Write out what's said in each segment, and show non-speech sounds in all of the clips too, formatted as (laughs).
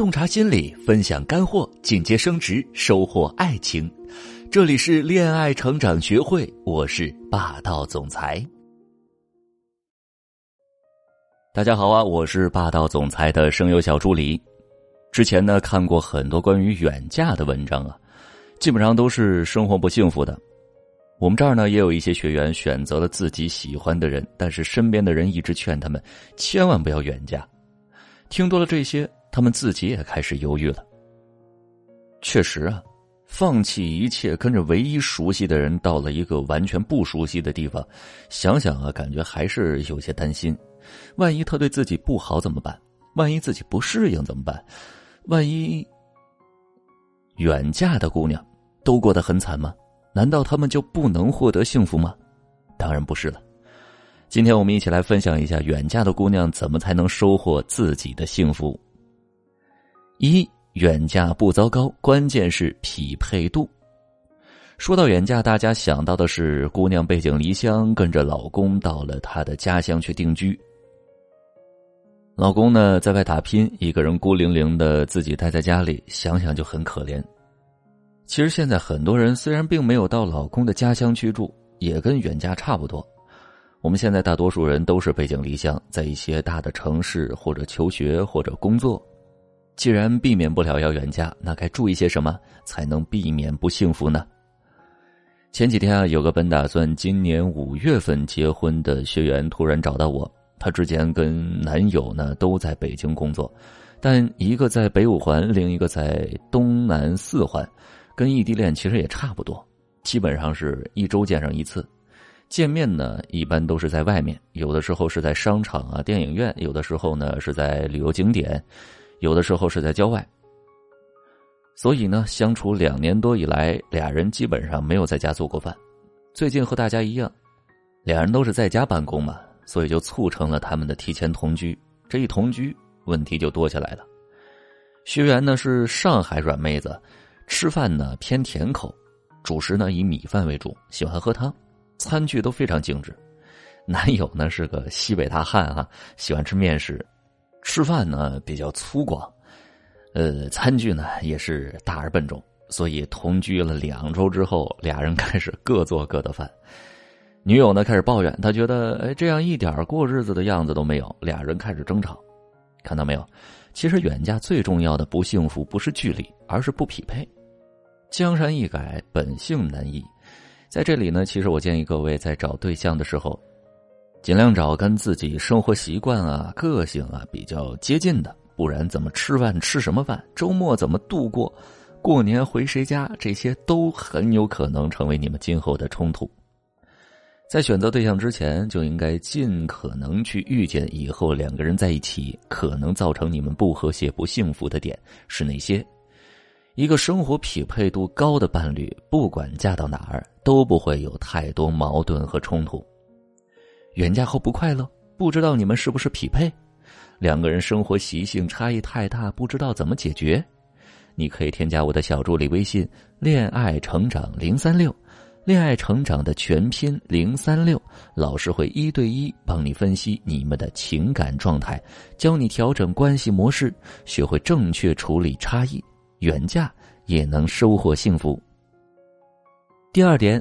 洞察心理，分享干货，进阶升职，收获爱情。这里是恋爱成长学会，我是霸道总裁。大家好啊，我是霸道总裁的声优小助理。之前呢看过很多关于远嫁的文章啊，基本上都是生活不幸福的。我们这儿呢也有一些学员选择了自己喜欢的人，但是身边的人一直劝他们千万不要远嫁。听多了这些，他们自己也开始犹豫了。确实啊，放弃一切，跟着唯一熟悉的人到了一个完全不熟悉的地方，想想啊，感觉还是有些担心。万一他对自己不好怎么办？万一自己不适应怎么办？万一远嫁的姑娘都过得很惨吗？难道他们就不能获得幸福吗？当然不是了。今天我们一起来分享一下远嫁的姑娘怎么才能收获自己的幸福。一远嫁不糟糕，关键是匹配度。说到远嫁，大家想到的是姑娘背井离乡，跟着老公到了他的家乡去定居。老公呢，在外打拼，一个人孤零零的自己待在家里，想想就很可怜。其实现在很多人虽然并没有到老公的家乡居住，也跟远嫁差不多。我们现在大多数人都是背井离乡，在一些大的城市或者求学或者工作。既然避免不了要远嫁，那该注意些什么才能避免不幸福呢？前几天啊，有个本打算今年五月份结婚的学员突然找到我。她之前跟男友呢都在北京工作，但一个在北五环，另一个在东南四环，跟异地恋其实也差不多，基本上是一周见上一次。见面呢一般都是在外面，有的时候是在商场啊、电影院，有的时候呢是在旅游景点，有的时候是在郊外。所以呢，相处两年多以来，俩人基本上没有在家做过饭。最近和大家一样，俩人都是在家办公嘛。所以就促成了他们的提前同居，这一同居问题就多起来了。学员呢是上海软妹子，吃饭呢偏甜口，主食呢以米饭为主，喜欢喝汤，餐具都非常精致。男友呢是个西北大汉啊，喜欢吃面食，吃饭呢比较粗犷，呃，餐具呢也是大而笨重。所以同居了两周之后，俩人 (laughs) 开始各做各的饭。女友呢开始抱怨，她觉得哎这样一点过日子的样子都没有，俩人开始争吵。看到没有？其实远嫁最重要的不幸福不是距离，而是不匹配。江山易改，本性难移。在这里呢，其实我建议各位在找对象的时候，尽量找跟自己生活习惯啊、个性啊比较接近的，不然怎么吃饭吃什么饭，周末怎么度过，过年回谁家，这些都很有可能成为你们今后的冲突。在选择对象之前，就应该尽可能去预见以后两个人在一起可能造成你们不和谐、不幸福的点是哪些。一个生活匹配度高的伴侣，不管嫁到哪儿，都不会有太多矛盾和冲突。远嫁后不快乐，不知道你们是不是匹配？两个人生活习性差异太大，不知道怎么解决？你可以添加我的小助理微信“恋爱成长零三六”。恋爱成长的全拼零三六，老师会一对一帮你分析你们的情感状态，教你调整关系模式，学会正确处理差异，远嫁也能收获幸福。第二点，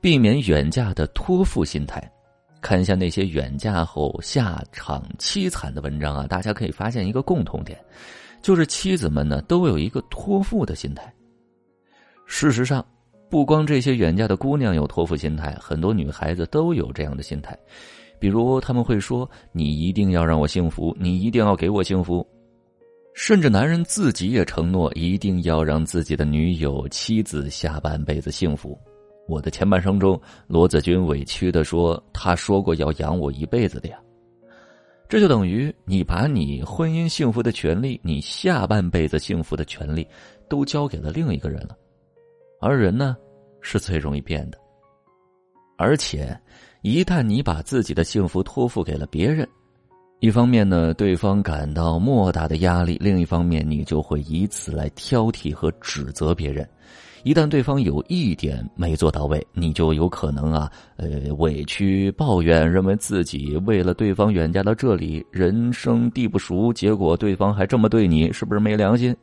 避免远嫁的托付心态。看一下那些远嫁后下场凄惨的文章啊，大家可以发现一个共同点，就是妻子们呢都有一个托付的心态。事实上。不光这些远嫁的姑娘有托付心态，很多女孩子都有这样的心态。比如，他们会说：“你一定要让我幸福，你一定要给我幸福。”甚至男人自己也承诺一定要让自己的女友、妻子下半辈子幸福。我的前半生中，罗子君委屈的说：“他说过要养我一辈子的呀。”这就等于你把你婚姻幸福的权利、你下半辈子幸福的权利，都交给了另一个人了。而人呢，是最容易变的。而且，一旦你把自己的幸福托付给了别人，一方面呢，对方感到莫大的压力；另一方面，你就会以此来挑剔和指责别人。一旦对方有一点没做到位，你就有可能啊，呃，委屈抱怨，认为自己为了对方远嫁到这里，人生地不熟，结果对方还这么对你，是不是没良心？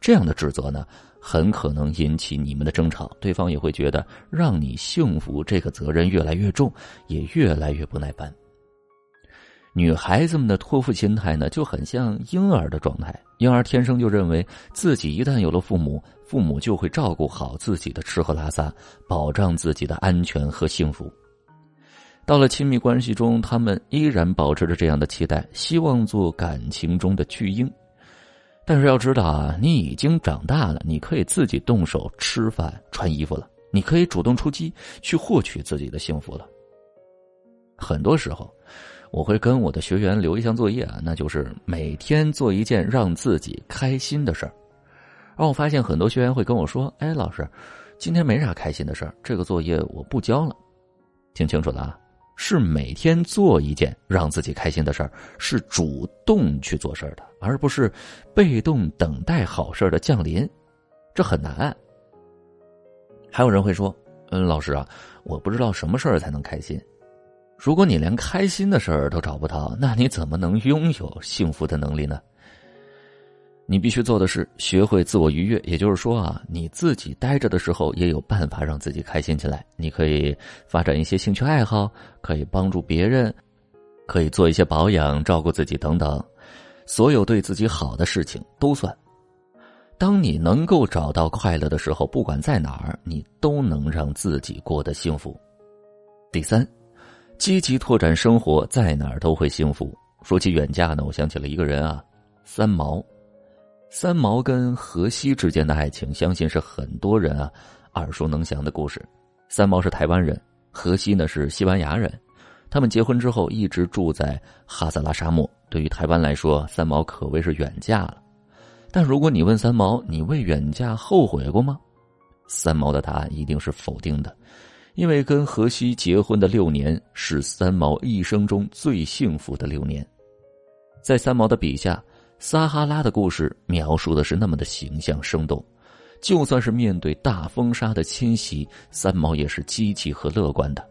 这样的指责呢，很可能引起你们的争吵，对方也会觉得让你幸福这个责任越来越重，也越来越不耐烦。女孩子们的托付心态呢，就很像婴儿的状态。婴儿天生就认为自己一旦有了父母，父母就会照顾好自己的吃喝拉撒，保障自己的安全和幸福。到了亲密关系中，他们依然保持着这样的期待，希望做感情中的巨婴。但是要知道啊，你已经长大了，你可以自己动手吃饭、穿衣服了，你可以主动出击，去获取自己的幸福了。很多时候。我会跟我的学员留一项作业啊，那就是每天做一件让自己开心的事儿。而我发现很多学员会跟我说：“哎，老师，今天没啥开心的事儿，这个作业我不交了。”听清楚了啊，是每天做一件让自己开心的事儿，是主动去做事儿的，而不是被动等待好事的降临。这很难。还有人会说：“嗯，老师啊，我不知道什么事儿才能开心。”如果你连开心的事儿都找不到，那你怎么能拥有幸福的能力呢？你必须做的是学会自我愉悦，也就是说啊，你自己待着的时候也有办法让自己开心起来。你可以发展一些兴趣爱好，可以帮助别人，可以做一些保养、照顾自己等等，所有对自己好的事情都算。当你能够找到快乐的时候，不管在哪儿，你都能让自己过得幸福。第三。积极拓展生活，在哪儿都会幸福。说起远嫁呢，我想起了一个人啊，三毛。三毛跟荷西之间的爱情，相信是很多人啊耳熟能详的故事。三毛是台湾人，荷西呢是西班牙人。他们结婚之后一直住在哈萨拉沙漠。对于台湾来说，三毛可谓是远嫁了。但如果你问三毛，你为远嫁后悔过吗？三毛的答案一定是否定的。因为跟荷西结婚的六年是三毛一生中最幸福的六年，在三毛的笔下，撒哈拉的故事描述的是那么的形象生动，就算是面对大风沙的侵袭，三毛也是积极和乐观的。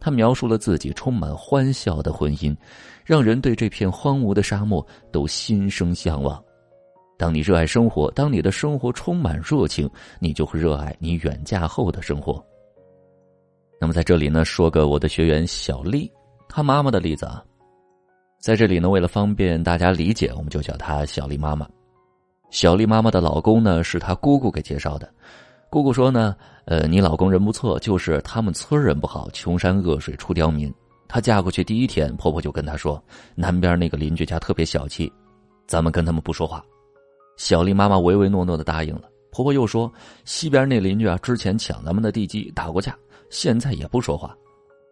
他描述了自己充满欢笑的婚姻，让人对这片荒芜的沙漠都心生向往。当你热爱生活，当你的生活充满热情，你就会热爱你远嫁后的生活。那么在这里呢，说个我的学员小丽，她妈妈的例子啊，在这里呢，为了方便大家理解，我们就叫她小丽妈妈。小丽妈妈的老公呢，是她姑姑给介绍的。姑姑说呢，呃，你老公人不错，就是他们村人不好，穷山恶水出刁民。她嫁过去第一天，婆婆就跟她说，南边那个邻居家特别小气，咱们跟他们不说话。小丽妈妈唯唯诺诺的答应了。婆婆又说，西边那邻居啊，之前抢咱们的地基，打过架。现在也不说话，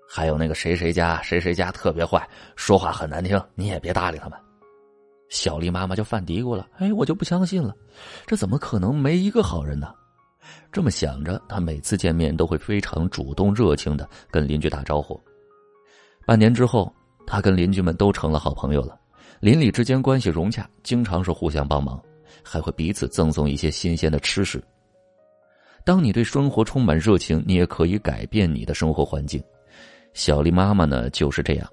还有那个谁谁家谁谁家特别坏，说话很难听，你也别搭理他们。小丽妈妈就犯嘀咕了：“哎，我就不相信了，这怎么可能没一个好人呢？”这么想着，她每次见面都会非常主动热情的跟邻居打招呼。半年之后，她跟邻居们都成了好朋友了，邻里之间关系融洽，经常是互相帮忙，还会彼此赠送一些新鲜的吃食。当你对生活充满热情，你也可以改变你的生活环境。小丽妈妈呢就是这样，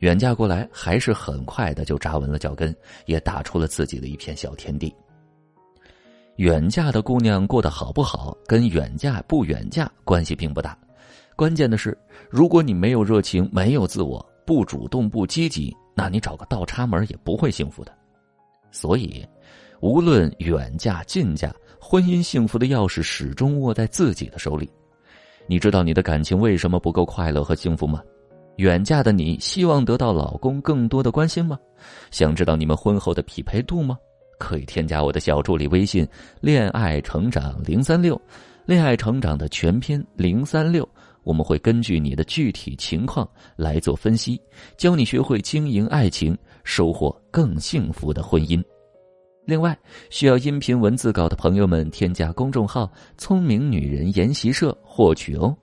远嫁过来还是很快的就扎稳了脚跟，也打出了自己的一片小天地。远嫁的姑娘过得好不好，跟远嫁不远嫁关系并不大，关键的是，如果你没有热情，没有自我，不主动不积极，那你找个倒插门也不会幸福的。所以，无论远嫁近嫁。婚姻幸福的钥匙始终握在自己的手里。你知道你的感情为什么不够快乐和幸福吗？远嫁的你希望得到老公更多的关心吗？想知道你们婚后的匹配度吗？可以添加我的小助理微信“恋爱成长零三六”，恋爱成长的全拼零三六，我们会根据你的具体情况来做分析，教你学会经营爱情，收获更幸福的婚姻。另外，需要音频文字稿的朋友们，添加公众号“聪明女人研习社”获取哦。